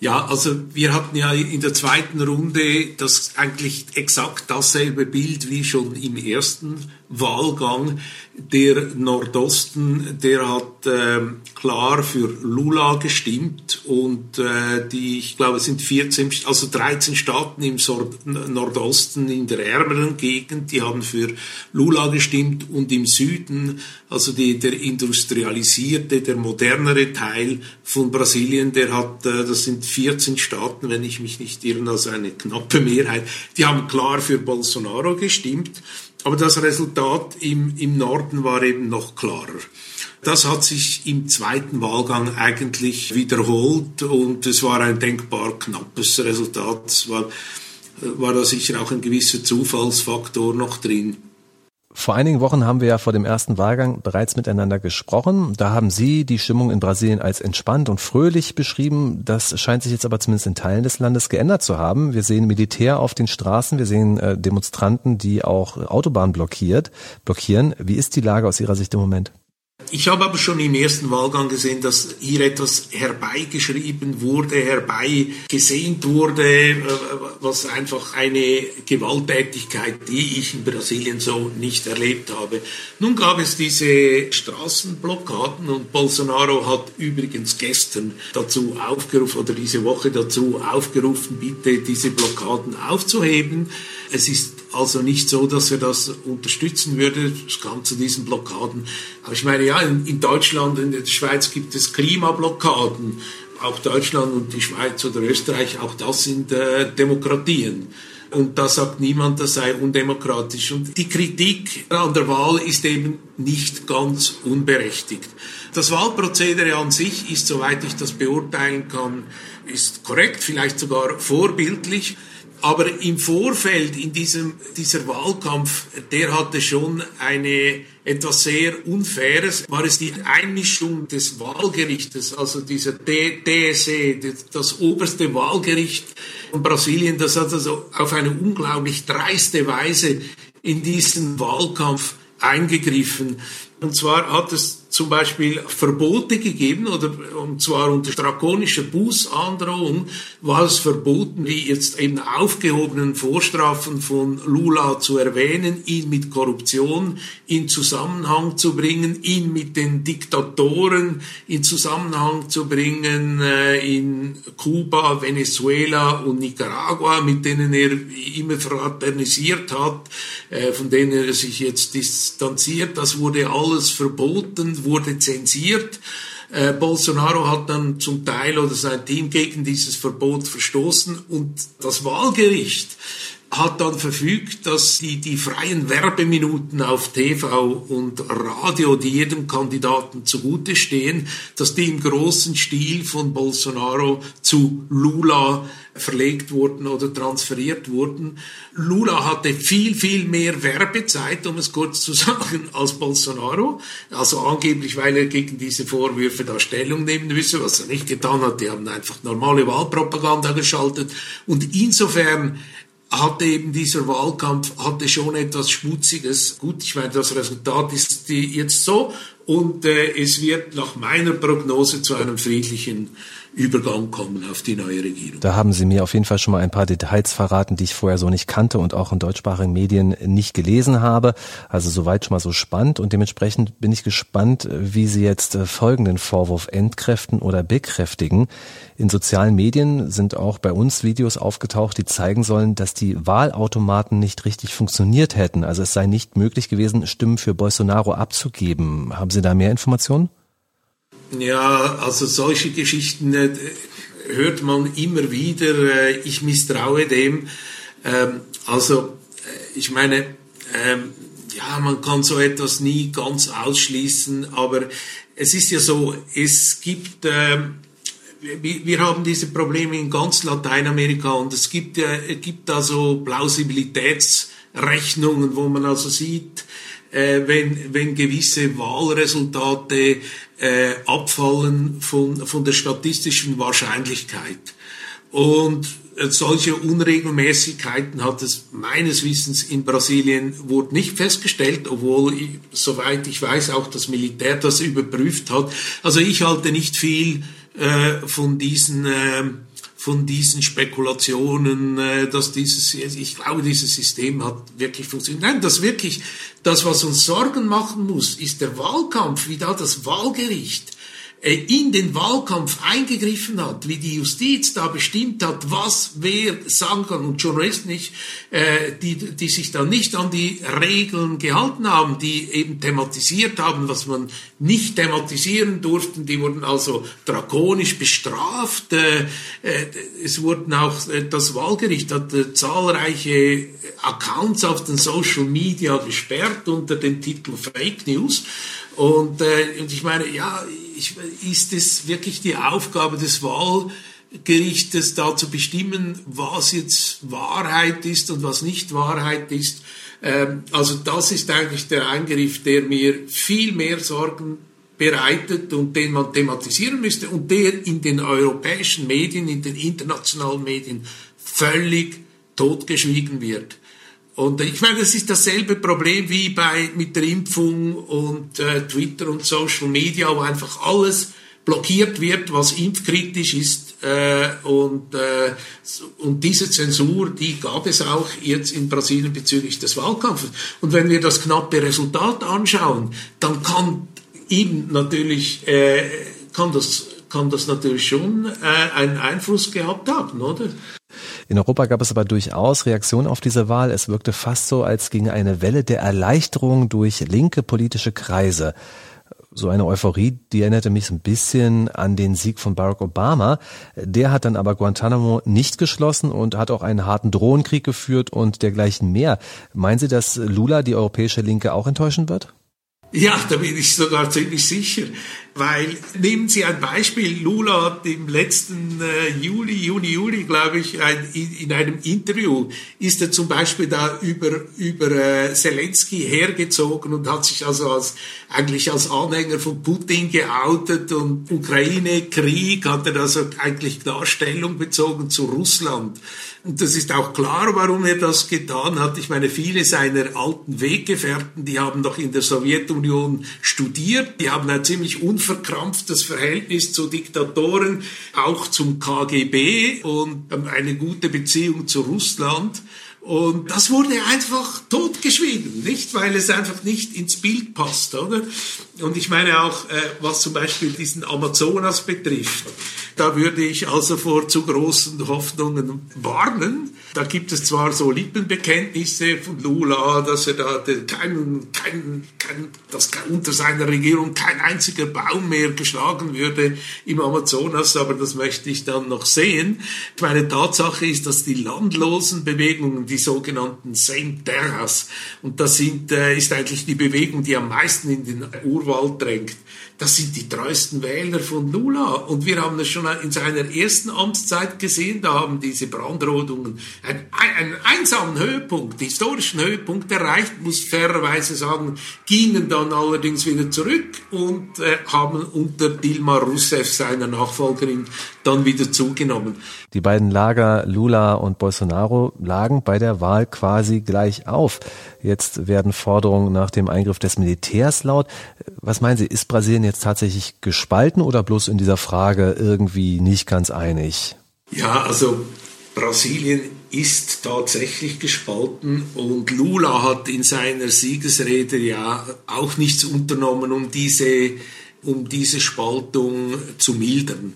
Ja, also wir hatten ja in der zweiten Runde das eigentlich exakt dasselbe Bild wie schon im ersten Wahlgang. Der Nordosten, der hat äh, klar für Lula gestimmt und äh, die, ich glaube, es sind 14, also 13 Staaten im Nordosten in der ärmeren Gegend, die haben für Lula gestimmt und im Süden, also die, der industrialisierte, der modernere Teil von Brasilien, der hat, äh, das sind 14 Staaten, wenn ich mich nicht irre, also eine knappe Mehrheit, die haben klar für Bolsonaro gestimmt. Aber das Resultat im, im Norden war eben noch klarer. Das hat sich im zweiten Wahlgang eigentlich wiederholt und es war ein denkbar knappes Resultat. Es war, war da sicher auch ein gewisser Zufallsfaktor noch drin. Vor einigen Wochen haben wir ja vor dem ersten Wahlgang bereits miteinander gesprochen. Da haben Sie die Stimmung in Brasilien als entspannt und fröhlich beschrieben. Das scheint sich jetzt aber zumindest in Teilen des Landes geändert zu haben. Wir sehen Militär auf den Straßen, wir sehen äh, Demonstranten, die auch Autobahnen blockiert, blockieren. Wie ist die Lage aus Ihrer Sicht im Moment? Ich habe aber schon im ersten Wahlgang gesehen, dass hier etwas herbeigeschrieben wurde, herbeigesehnt wurde, äh, was einfach eine Gewalttätigkeit, die ich in Brasilien so nicht erlebt habe. Nun gab es diese Straßenblockaden und Bolsonaro hat übrigens gestern dazu aufgerufen oder diese Woche dazu aufgerufen, bitte diese Blockaden aufzuheben. Es ist also nicht so, dass er das unterstützen würde. Es kam zu diesen Blockaden. Aber ich meine, ja, in, Deutschland, in der Schweiz gibt es Klimablockaden. Auch Deutschland und die Schweiz oder Österreich, auch das sind äh, Demokratien. Und da sagt niemand, das sei undemokratisch. Und die Kritik an der Wahl ist eben nicht ganz unberechtigt. Das Wahlprozedere an sich ist, soweit ich das beurteilen kann, ist korrekt, vielleicht sogar vorbildlich. Aber im Vorfeld in diesem, dieser Wahlkampf, der hatte schon eine etwas sehr Unfaires, war es die Einmischung des Wahlgerichtes, also dieser DSE, das oberste Wahlgericht von Brasilien, das hat also auf eine unglaublich dreiste Weise in diesen Wahlkampf eingegriffen. Und zwar hat es zum Beispiel Verbote gegeben, oder und zwar unter drakonischer Bußandrohung war es verboten, die jetzt eben aufgehobenen Vorstrafen von Lula zu erwähnen, ihn mit Korruption in Zusammenhang zu bringen, ihn mit den Diktatoren in Zusammenhang zu bringen, äh, in Kuba, Venezuela und Nicaragua, mit denen er immer fraternisiert hat, äh, von denen er sich jetzt distanziert. Das wurde alles verboten wurde zensiert. Äh, Bolsonaro hat dann zum Teil oder sein Team gegen dieses Verbot verstoßen und das Wahlgericht hat dann verfügt, dass die, die freien Werbeminuten auf TV und Radio, die jedem Kandidaten zugute stehen, dass die im großen Stil von Bolsonaro zu Lula verlegt wurden oder transferiert wurden. Lula hatte viel, viel mehr Werbezeit, um es kurz zu sagen, als Bolsonaro. Also angeblich, weil er gegen diese Vorwürfe da Stellung nehmen müsse, was er nicht getan hat. Die haben einfach normale Wahlpropaganda geschaltet. Und insofern hatte eben dieser Wahlkampf hatte schon etwas Schmutziges. Gut, ich meine, das Resultat ist jetzt so und äh, es wird nach meiner Prognose zu einem friedlichen Übergang kommen auf die neue Regierung. Da haben Sie mir auf jeden Fall schon mal ein paar Details verraten, die ich vorher so nicht kannte und auch in deutschsprachigen Medien nicht gelesen habe. Also soweit schon mal so spannend und dementsprechend bin ich gespannt, wie Sie jetzt äh, folgenden Vorwurf entkräften oder bekräftigen. In sozialen Medien sind auch bei uns Videos aufgetaucht, die zeigen sollen, dass die Wahlautomaten nicht richtig funktioniert hätten. Also es sei nicht möglich gewesen, Stimmen für Bolsonaro abzugeben. Haben Sie da mehr Informationen? Ja, also solche Geschichten äh, hört man immer wieder. Äh, ich misstraue dem. Ähm, also, äh, ich meine, ähm, ja, man kann so etwas nie ganz ausschließen, aber es ist ja so, es gibt, ähm, wir haben diese Probleme in ganz Lateinamerika und es gibt, es gibt also Plausibilitätsrechnungen, wo man also sieht, äh, wenn, wenn gewisse Wahlresultate äh, abfallen von, von der statistischen Wahrscheinlichkeit. Und äh, solche Unregelmäßigkeiten hat es meines Wissens in Brasilien wurde nicht festgestellt, obwohl, soweit ich weiß, auch das Militär das überprüft hat. Also ich halte nicht viel äh, von diesen äh, von diesen Spekulationen, äh, dass dieses, ich glaube, dieses System hat wirklich funktioniert. Nein, das wirklich, das, was uns Sorgen machen muss, ist der Wahlkampf, wie da das Wahlgericht in den Wahlkampf eingegriffen hat, wie die Justiz da bestimmt hat, was wer sagen kann und Journalisten nicht, äh, die, die sich da nicht an die Regeln gehalten haben, die eben thematisiert haben, was man nicht thematisieren durften, die wurden also drakonisch bestraft. Äh, äh, es wurden auch, äh, das Wahlgericht hat äh, zahlreiche Accounts auf den Social Media gesperrt unter dem Titel Fake News. Und, äh, und ich meine, ja, ich, ist es wirklich die Aufgabe des Wahlgerichtes, da zu bestimmen, was jetzt Wahrheit ist und was nicht Wahrheit ist? Ähm, also das ist eigentlich der Eingriff, der mir viel mehr Sorgen bereitet und den man thematisieren müsste und der in den europäischen Medien, in den internationalen Medien völlig totgeschwiegen wird. Und ich meine, das ist dasselbe Problem wie bei mit der Impfung und äh, Twitter und Social Media, wo einfach alles blockiert wird, was impfkritisch ist. Äh, und, äh, und diese Zensur, die gab es auch jetzt in Brasilien bezüglich des Wahlkampfes. Und wenn wir das knappe Resultat anschauen, dann kann ihm natürlich äh, kann das kann das natürlich schon äh, einen Einfluss gehabt haben, oder? In Europa gab es aber durchaus Reaktionen auf diese Wahl. Es wirkte fast so, als ginge eine Welle der Erleichterung durch linke politische Kreise. So eine Euphorie, die erinnerte mich so ein bisschen an den Sieg von Barack Obama. Der hat dann aber Guantanamo nicht geschlossen und hat auch einen harten Drohnenkrieg geführt und dergleichen mehr. Meinen Sie, dass Lula die europäische Linke auch enttäuschen wird? Ja, da bin ich sogar ziemlich sicher. Weil, nehmen Sie ein Beispiel, Lula hat im letzten äh, Juli, Juni, Juli, glaube ich, ein, in, in, einem Interview, ist er zum Beispiel da über, über äh, Zelensky hergezogen und hat sich also als, eigentlich als Anhänger von Putin geoutet und Ukraine-Krieg hat er also eigentlich Darstellung bezogen zu Russland. Und das ist auch klar, warum er das getan hat. Ich meine, viele seiner alten Weggefährten, die haben doch in der Sowjetunion studiert, die haben ein ziemlich unverkrampftes Verhältnis zu Diktatoren, auch zum KGB und eine gute Beziehung zu Russland. Und das wurde einfach totgeschwiegen, nicht? Weil es einfach nicht ins Bild passt, oder? Und ich meine auch, äh, was zum Beispiel diesen Amazonas betrifft, da würde ich also vor zu großen Hoffnungen warnen. Da gibt es zwar so Lippenbekenntnisse von Lula, dass er da kein, kein, kein, dass unter seiner Regierung kein einziger Baum mehr geschlagen würde im Amazonas, aber das möchte ich dann noch sehen. Meine Tatsache ist, dass die landlosen Bewegungen, die sogenannten Saint Terras, und das sind, äh, ist eigentlich die Bewegung, die am meisten in den Urwald drängt, das sind die treuesten Wähler von Lula. Und wir haben es schon in seiner ersten Amtszeit gesehen, da haben diese Brandrodungen einen, einen einsamen Höhepunkt, historischen Höhepunkt erreicht, muss fairerweise sagen, gingen dann allerdings wieder zurück und äh, haben unter Dilma Rousseff, seiner Nachfolgerin, dann wieder zugenommen. Die beiden Lager Lula und Bolsonaro lagen bei der Wahl quasi gleich auf. Jetzt werden Forderungen nach dem Eingriff des Militärs laut. Was meinen Sie, ist Brasilien jetzt tatsächlich gespalten oder bloß in dieser Frage irgendwie nicht ganz einig? Ja, also Brasilien ist tatsächlich gespalten und Lula hat in seiner Siegesrede ja auch nichts unternommen, um diese, um diese Spaltung zu mildern.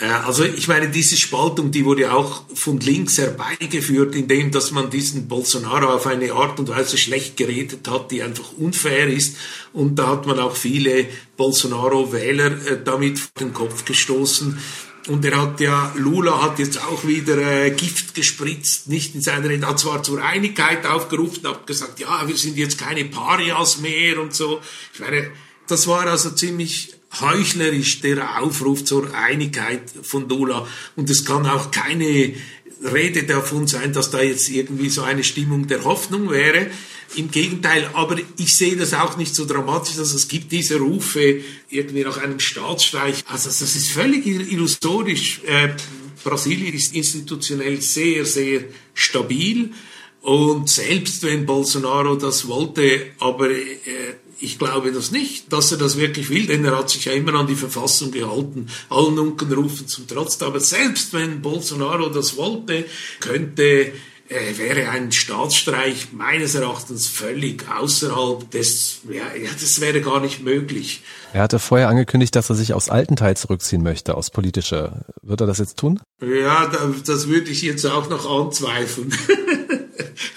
Äh, also ich meine, diese Spaltung, die wurde auch von links herbeigeführt, indem dass man diesen Bolsonaro auf eine Art und Weise schlecht geredet hat, die einfach unfair ist. Und da hat man auch viele Bolsonaro-Wähler äh, damit vor den Kopf gestoßen. Und er hat ja, Lula hat jetzt auch wieder äh, Gift gespritzt, nicht in seiner Rede, hat zwar zur Einigkeit aufgerufen, hat gesagt, ja, wir sind jetzt keine Parias mehr und so. Ich meine, das war also ziemlich heuchlerisch der Aufruf zur Einigkeit von Lula. Und es kann auch keine Rede davon sein, dass da jetzt irgendwie so eine Stimmung der Hoffnung wäre. Im Gegenteil, aber ich sehe das auch nicht so dramatisch, dass es gibt diese Rufe irgendwie nach einem Staatsstreich. Also das ist völlig illusorisch. Äh, Brasilien ist institutionell sehr, sehr stabil. Und selbst wenn Bolsonaro das wollte, aber äh, ich glaube das nicht, dass er das wirklich will, denn er hat sich ja immer an die Verfassung gehalten, allen Unkenrufen zum Trotz. Aber selbst wenn Bolsonaro das wollte, könnte äh, wäre ein Staatsstreich meines Erachtens völlig außerhalb des, ja, ja, das wäre gar nicht möglich. Er hatte vorher angekündigt, dass er sich aus alten Teil zurückziehen möchte, aus politischer. Wird er das jetzt tun? Ja, das würde ich jetzt auch noch anzweifeln.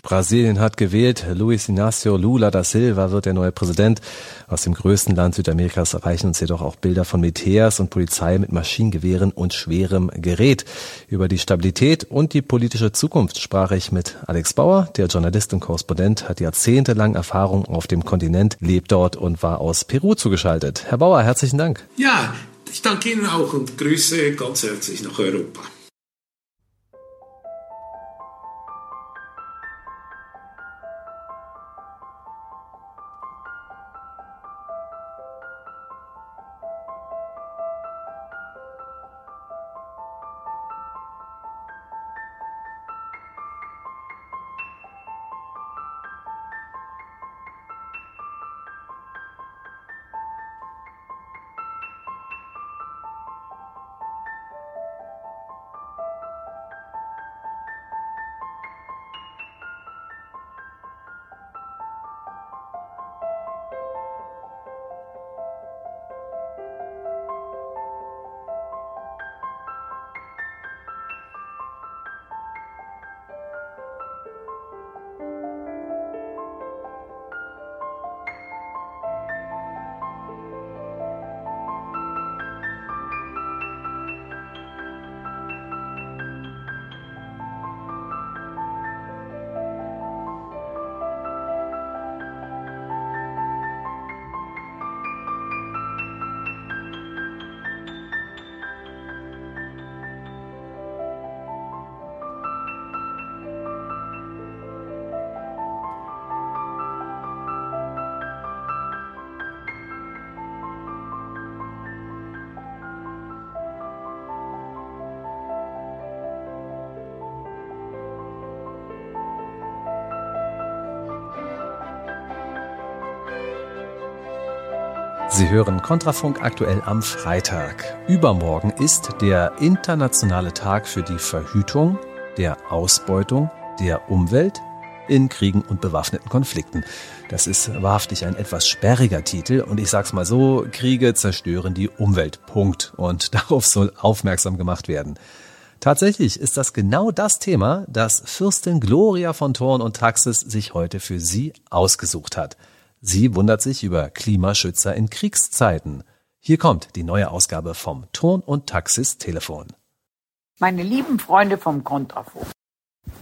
Brasilien hat gewählt. Luis Inácio Lula da Silva wird der neue Präsident. Aus dem größten Land Südamerikas erreichen uns jedoch auch Bilder von Militärs und Polizei mit Maschinengewehren und schwerem Gerät. Über die Stabilität und die politische Zukunft sprach ich mit Alex Bauer. Der Journalist und Korrespondent hat jahrzehntelang Erfahrung auf dem Kontinent, lebt dort und war aus Peru zugeschaltet. Herr Bauer, herzlichen Dank. Ja, ich danke Ihnen auch und grüße ganz herzlich nach Europa. Sie hören Kontrafunk aktuell am Freitag. Übermorgen ist der internationale Tag für die Verhütung der Ausbeutung der Umwelt in Kriegen und bewaffneten Konflikten. Das ist wahrhaftig ein etwas sperriger Titel und ich sag's mal so, Kriege zerstören die Umwelt. Punkt. Und darauf soll aufmerksam gemacht werden. Tatsächlich ist das genau das Thema, das Fürstin Gloria von Thorn und Taxis sich heute für Sie ausgesucht hat. Sie wundert sich über Klimaschützer in Kriegszeiten. Hier kommt die neue Ausgabe vom Ton- und Taxis Telefon. Meine lieben Freunde vom Kontrafunk.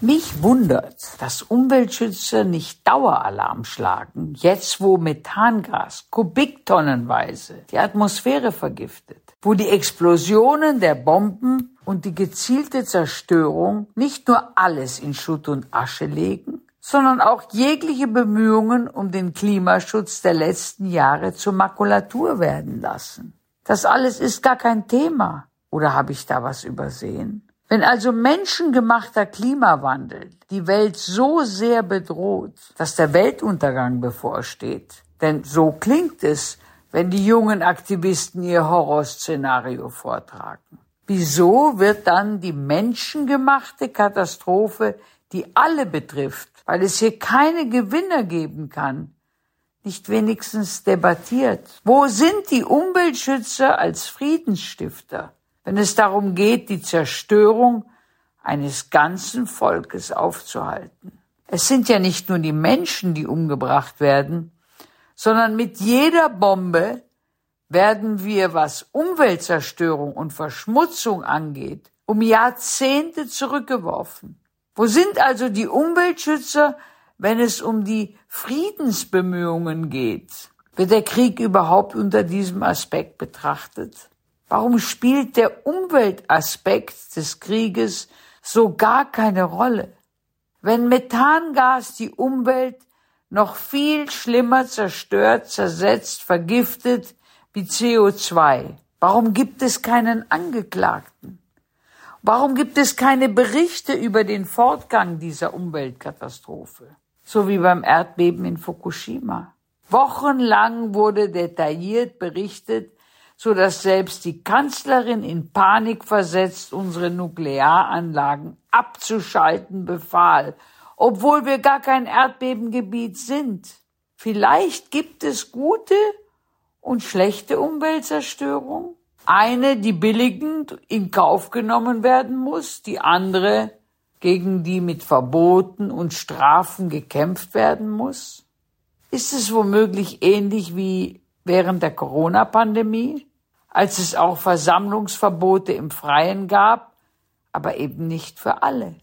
Mich wundert, dass Umweltschützer nicht Daueralarm schlagen, jetzt wo Methangas kubiktonnenweise die Atmosphäre vergiftet, wo die Explosionen der Bomben und die gezielte Zerstörung nicht nur alles in Schutt und Asche legen, sondern auch jegliche Bemühungen um den Klimaschutz der letzten Jahre zur Makulatur werden lassen. Das alles ist gar kein Thema. Oder habe ich da was übersehen? Wenn also menschengemachter Klimawandel die Welt so sehr bedroht, dass der Weltuntergang bevorsteht, denn so klingt es, wenn die jungen Aktivisten ihr Horrorszenario vortragen. Wieso wird dann die menschengemachte Katastrophe, die alle betrifft, weil es hier keine Gewinner geben kann, nicht wenigstens debattiert? Wo sind die Umweltschützer als Friedensstifter? wenn es darum geht, die Zerstörung eines ganzen Volkes aufzuhalten. Es sind ja nicht nur die Menschen, die umgebracht werden, sondern mit jeder Bombe werden wir, was Umweltzerstörung und Verschmutzung angeht, um Jahrzehnte zurückgeworfen. Wo sind also die Umweltschützer, wenn es um die Friedensbemühungen geht? Wird der Krieg überhaupt unter diesem Aspekt betrachtet? Warum spielt der Umweltaspekt des Krieges so gar keine Rolle? Wenn Methangas die Umwelt noch viel schlimmer zerstört, zersetzt, vergiftet wie CO2, warum gibt es keinen Angeklagten? Warum gibt es keine Berichte über den Fortgang dieser Umweltkatastrophe? So wie beim Erdbeben in Fukushima. Wochenlang wurde detailliert berichtet, so dass selbst die Kanzlerin in Panik versetzt unsere Nuklearanlagen abzuschalten befahl, obwohl wir gar kein Erdbebengebiet sind. Vielleicht gibt es gute und schlechte Umweltzerstörung. Eine, die billigend in Kauf genommen werden muss, die andere, gegen die mit Verboten und Strafen gekämpft werden muss? Ist es womöglich ähnlich wie während der Corona-Pandemie? als es auch Versammlungsverbote im Freien gab, aber eben nicht für alle.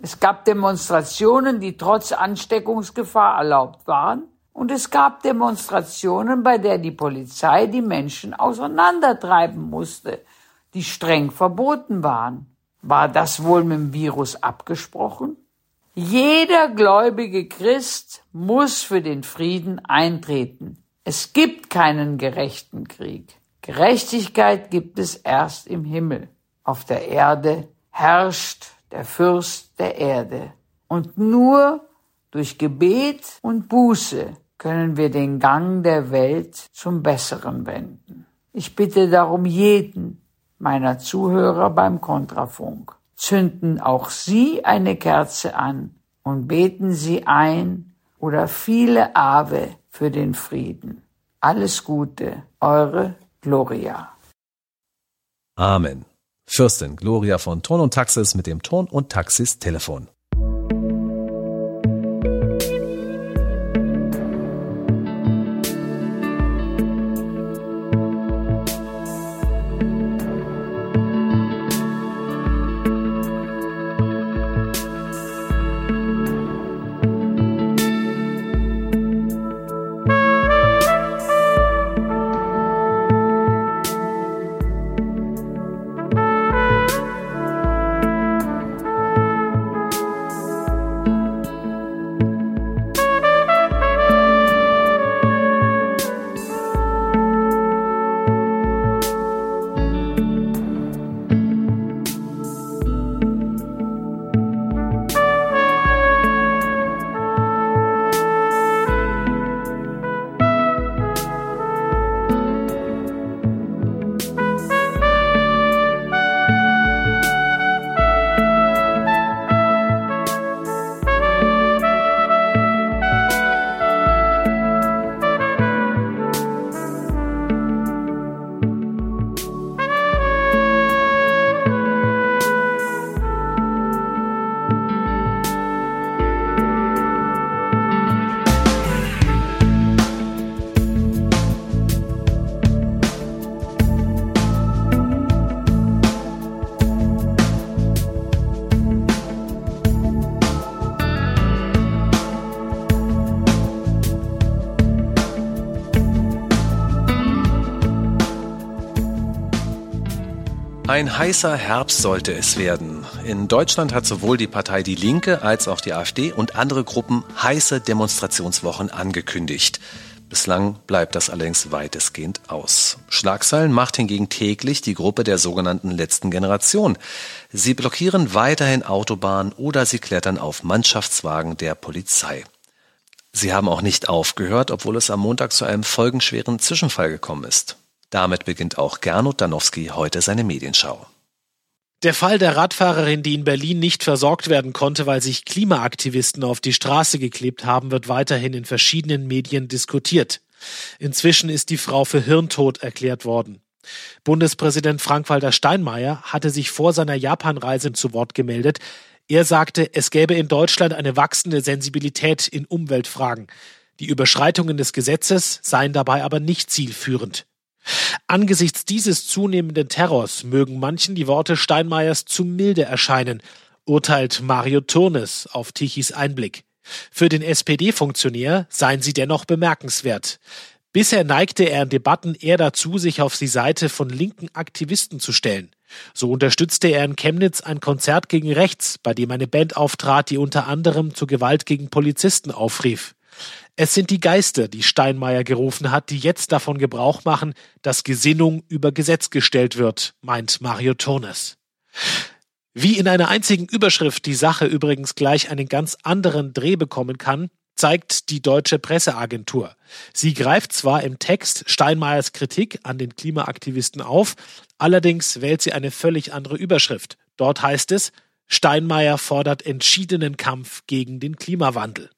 Es gab Demonstrationen, die trotz Ansteckungsgefahr erlaubt waren, und es gab Demonstrationen, bei der die Polizei die Menschen auseinandertreiben musste, die streng verboten waren. War das wohl mit dem Virus abgesprochen? Jeder gläubige Christ muss für den Frieden eintreten. Es gibt keinen gerechten Krieg. Gerechtigkeit gibt es erst im Himmel. Auf der Erde herrscht der Fürst der Erde. Und nur durch Gebet und Buße können wir den Gang der Welt zum Besseren wenden. Ich bitte darum jeden meiner Zuhörer beim Kontrafunk, zünden auch Sie eine Kerze an und beten Sie ein oder viele Ave für den Frieden. Alles Gute, eure Gloria. Amen. Fürstin Gloria von Ton und Taxis mit dem Ton und Taxis Telefon. Ein heißer Herbst sollte es werden. In Deutschland hat sowohl die Partei Die Linke als auch die AfD und andere Gruppen heiße Demonstrationswochen angekündigt. Bislang bleibt das allerdings weitestgehend aus. Schlagzeilen macht hingegen täglich die Gruppe der sogenannten letzten Generation. Sie blockieren weiterhin Autobahnen oder sie klettern auf Mannschaftswagen der Polizei. Sie haben auch nicht aufgehört, obwohl es am Montag zu einem folgenschweren Zwischenfall gekommen ist. Damit beginnt auch Gernot Danowski heute seine Medienschau. Der Fall der Radfahrerin, die in Berlin nicht versorgt werden konnte, weil sich Klimaaktivisten auf die Straße geklebt haben, wird weiterhin in verschiedenen Medien diskutiert. Inzwischen ist die Frau für Hirntod erklärt worden. Bundespräsident Frank-Walter Steinmeier hatte sich vor seiner Japanreise zu Wort gemeldet. Er sagte, es gäbe in Deutschland eine wachsende Sensibilität in Umweltfragen. Die Überschreitungen des Gesetzes seien dabei aber nicht zielführend. Angesichts dieses zunehmenden Terrors mögen manchen die Worte Steinmeiers zu milde erscheinen, urteilt Mario Turnes auf Tichys Einblick. Für den SPD-Funktionär seien sie dennoch bemerkenswert. Bisher neigte er in Debatten eher dazu, sich auf die Seite von linken Aktivisten zu stellen. So unterstützte er in Chemnitz ein Konzert gegen rechts, bei dem eine Band auftrat, die unter anderem zur Gewalt gegen Polizisten aufrief. Es sind die Geister, die Steinmeier gerufen hat, die jetzt davon Gebrauch machen, dass Gesinnung über Gesetz gestellt wird, meint Mario Turnes. Wie in einer einzigen Überschrift die Sache übrigens gleich einen ganz anderen Dreh bekommen kann, zeigt die deutsche Presseagentur. Sie greift zwar im Text Steinmeiers Kritik an den Klimaaktivisten auf, allerdings wählt sie eine völlig andere Überschrift. Dort heißt es, Steinmeier fordert entschiedenen Kampf gegen den Klimawandel.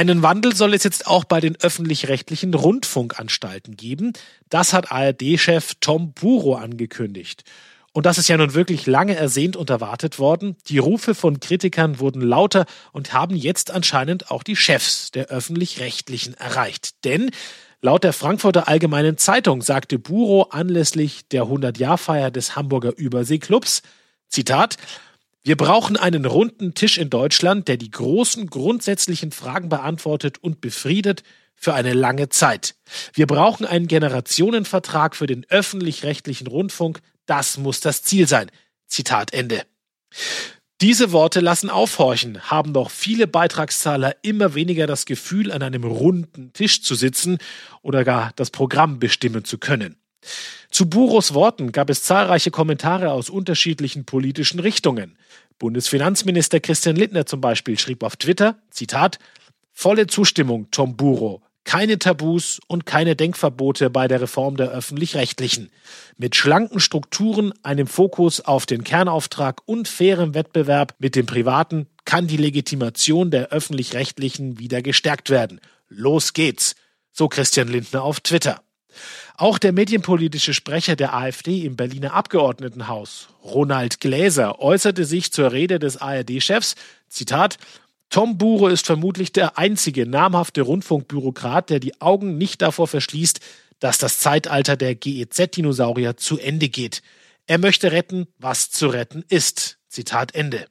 Einen Wandel soll es jetzt auch bei den öffentlich-rechtlichen Rundfunkanstalten geben. Das hat ARD-Chef Tom Buro angekündigt. Und das ist ja nun wirklich lange ersehnt und erwartet worden. Die Rufe von Kritikern wurden lauter und haben jetzt anscheinend auch die Chefs der öffentlich-rechtlichen erreicht. Denn laut der Frankfurter Allgemeinen Zeitung sagte Buro anlässlich der 100-Jahr-Feier des Hamburger Überseeklubs, Zitat, wir brauchen einen runden Tisch in Deutschland, der die großen grundsätzlichen Fragen beantwortet und befriedet für eine lange Zeit. Wir brauchen einen Generationenvertrag für den öffentlich-rechtlichen Rundfunk. Das muss das Ziel sein. Zitat Ende. Diese Worte lassen aufhorchen, haben doch viele Beitragszahler immer weniger das Gefühl, an einem runden Tisch zu sitzen oder gar das Programm bestimmen zu können. Zu Buros Worten gab es zahlreiche Kommentare aus unterschiedlichen politischen Richtungen. Bundesfinanzminister Christian Lindner zum Beispiel schrieb auf Twitter, Zitat, volle Zustimmung, Tom Buro. Keine Tabus und keine Denkverbote bei der Reform der öffentlich-rechtlichen. Mit schlanken Strukturen, einem Fokus auf den Kernauftrag und fairem Wettbewerb mit dem Privaten kann die Legitimation der öffentlich-rechtlichen wieder gestärkt werden. Los geht's. So Christian Lindner auf Twitter. Auch der medienpolitische Sprecher der AfD im Berliner Abgeordnetenhaus, Ronald Gläser, äußerte sich zur Rede des ARD-Chefs, Zitat, Tom Buro ist vermutlich der einzige namhafte Rundfunkbürokrat, der die Augen nicht davor verschließt, dass das Zeitalter der GEZ-Dinosaurier zu Ende geht. Er möchte retten, was zu retten ist. Zitat Ende.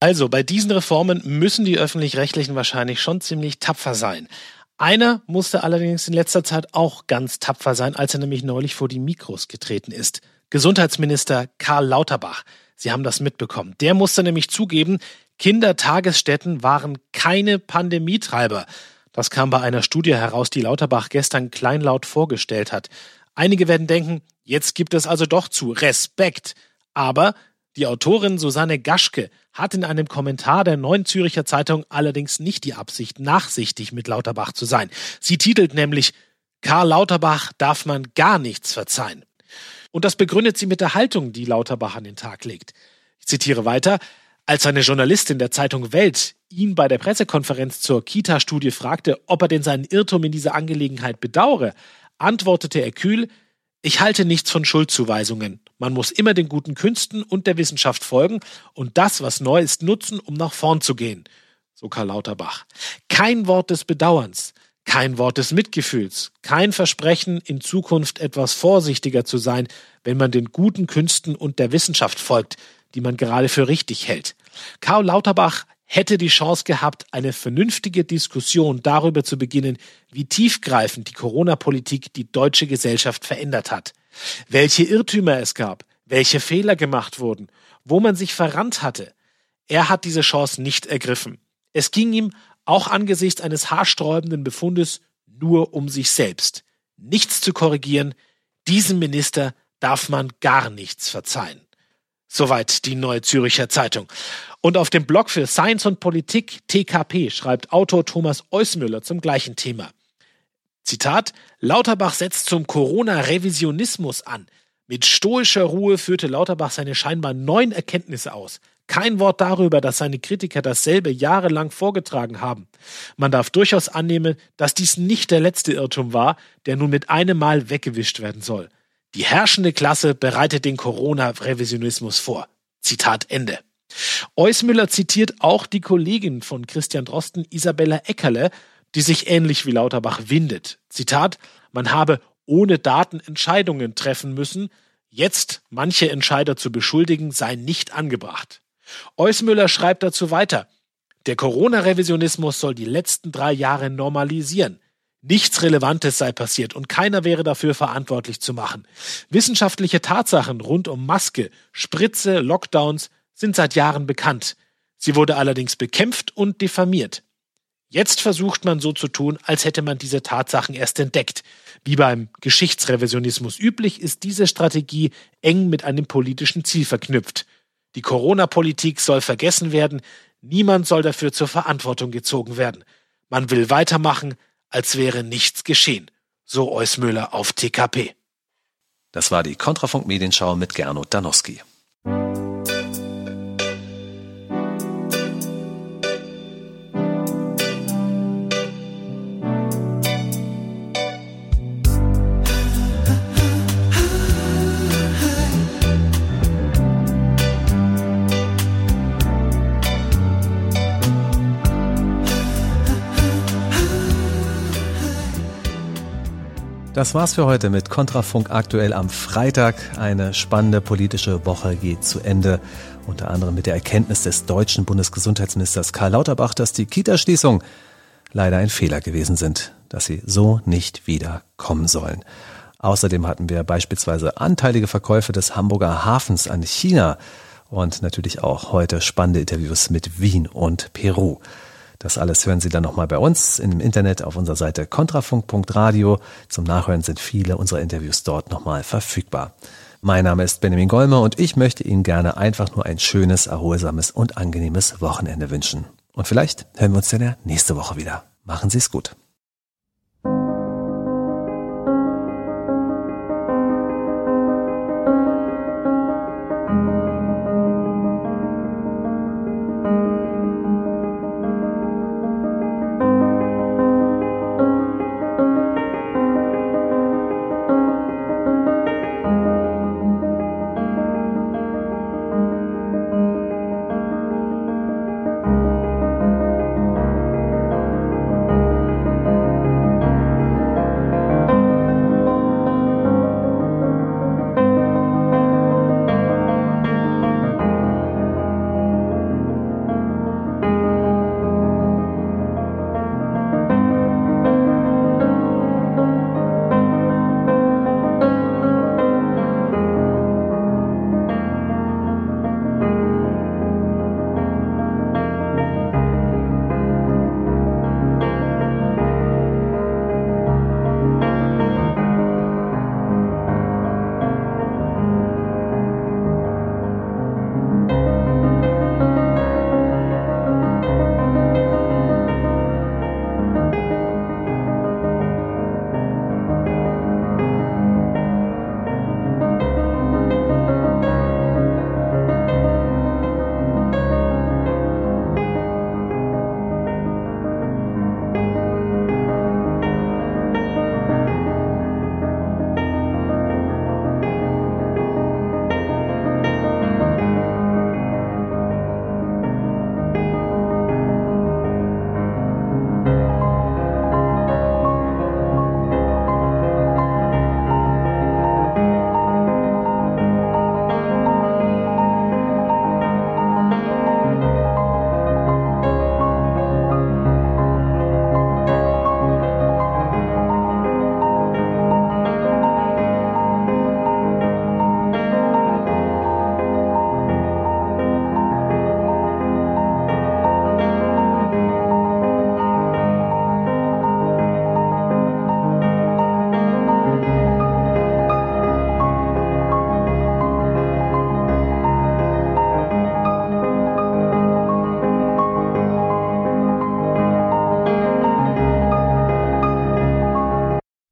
Also, bei diesen Reformen müssen die öffentlich-rechtlichen wahrscheinlich schon ziemlich tapfer sein. Einer musste allerdings in letzter Zeit auch ganz tapfer sein, als er nämlich neulich vor die Mikros getreten ist. Gesundheitsminister Karl Lauterbach. Sie haben das mitbekommen. Der musste nämlich zugeben, Kindertagesstätten waren keine Pandemietreiber. Das kam bei einer Studie heraus, die Lauterbach gestern kleinlaut vorgestellt hat. Einige werden denken, jetzt gibt es also doch zu Respekt. Aber die Autorin Susanne Gaschke hat in einem Kommentar der Neuen Züricher Zeitung allerdings nicht die Absicht, nachsichtig mit Lauterbach zu sein. Sie titelt nämlich Karl Lauterbach darf man gar nichts verzeihen. Und das begründet sie mit der Haltung, die Lauterbach an den Tag legt. Ich zitiere weiter. Als eine Journalistin der Zeitung Welt ihn bei der Pressekonferenz zur Kita-Studie fragte, ob er denn seinen Irrtum in dieser Angelegenheit bedauere, antwortete er kühl, ich halte nichts von Schuldzuweisungen. Man muss immer den guten Künsten und der Wissenschaft folgen und das, was neu ist, nutzen, um nach vorn zu gehen. So Karl Lauterbach. Kein Wort des Bedauerns, kein Wort des Mitgefühls, kein Versprechen, in Zukunft etwas vorsichtiger zu sein, wenn man den guten Künsten und der Wissenschaft folgt, die man gerade für richtig hält. Karl Lauterbach hätte die Chance gehabt, eine vernünftige Diskussion darüber zu beginnen, wie tiefgreifend die Corona-Politik die deutsche Gesellschaft verändert hat, welche Irrtümer es gab, welche Fehler gemacht wurden, wo man sich verrannt hatte. Er hat diese Chance nicht ergriffen. Es ging ihm, auch angesichts eines haarsträubenden Befundes, nur um sich selbst. Nichts zu korrigieren, diesem Minister darf man gar nichts verzeihen. Soweit die Neue Züricher Zeitung. Und auf dem Blog für Science und Politik TKP schreibt Autor Thomas Eusmüller zum gleichen Thema. Zitat, Lauterbach setzt zum Corona-Revisionismus an. Mit stoischer Ruhe führte Lauterbach seine scheinbar neuen Erkenntnisse aus. Kein Wort darüber, dass seine Kritiker dasselbe jahrelang vorgetragen haben. Man darf durchaus annehmen, dass dies nicht der letzte Irrtum war, der nun mit einem Mal weggewischt werden soll. Die herrschende Klasse bereitet den Corona-Revisionismus vor. Zitat Ende. Eusmüller zitiert auch die Kollegin von Christian Drosten, Isabella Eckerle, die sich ähnlich wie Lauterbach windet. Zitat, man habe ohne Daten Entscheidungen treffen müssen, jetzt manche Entscheider zu beschuldigen, sei nicht angebracht. Eusmüller schreibt dazu weiter, der Corona-Revisionismus soll die letzten drei Jahre normalisieren. Nichts Relevantes sei passiert und keiner wäre dafür verantwortlich zu machen. Wissenschaftliche Tatsachen rund um Maske, Spritze, Lockdowns sind seit Jahren bekannt. Sie wurde allerdings bekämpft und diffamiert. Jetzt versucht man so zu tun, als hätte man diese Tatsachen erst entdeckt. Wie beim Geschichtsrevisionismus üblich, ist diese Strategie eng mit einem politischen Ziel verknüpft. Die Corona-Politik soll vergessen werden, niemand soll dafür zur Verantwortung gezogen werden. Man will weitermachen, als wäre nichts geschehen. So Eusmüller auf TKP. Das war die Kontrafunk Medienschau mit Gernot Danowski. Das war's für heute mit Kontrafunk aktuell am Freitag. Eine spannende politische Woche geht zu Ende. Unter anderem mit der Erkenntnis des deutschen Bundesgesundheitsministers Karl Lauterbach, dass die Kitaschließungen leider ein Fehler gewesen sind, dass sie so nicht wieder kommen sollen. Außerdem hatten wir beispielsweise anteilige Verkäufe des Hamburger Hafens an China und natürlich auch heute spannende Interviews mit Wien und Peru. Das alles hören Sie dann nochmal bei uns im Internet auf unserer Seite kontrafunk.radio. Zum Nachhören sind viele unserer Interviews dort nochmal verfügbar. Mein Name ist Benjamin Golmer und ich möchte Ihnen gerne einfach nur ein schönes, erholsames und angenehmes Wochenende wünschen. Und vielleicht hören wir uns dann ja nächste Woche wieder. Machen Sie es gut.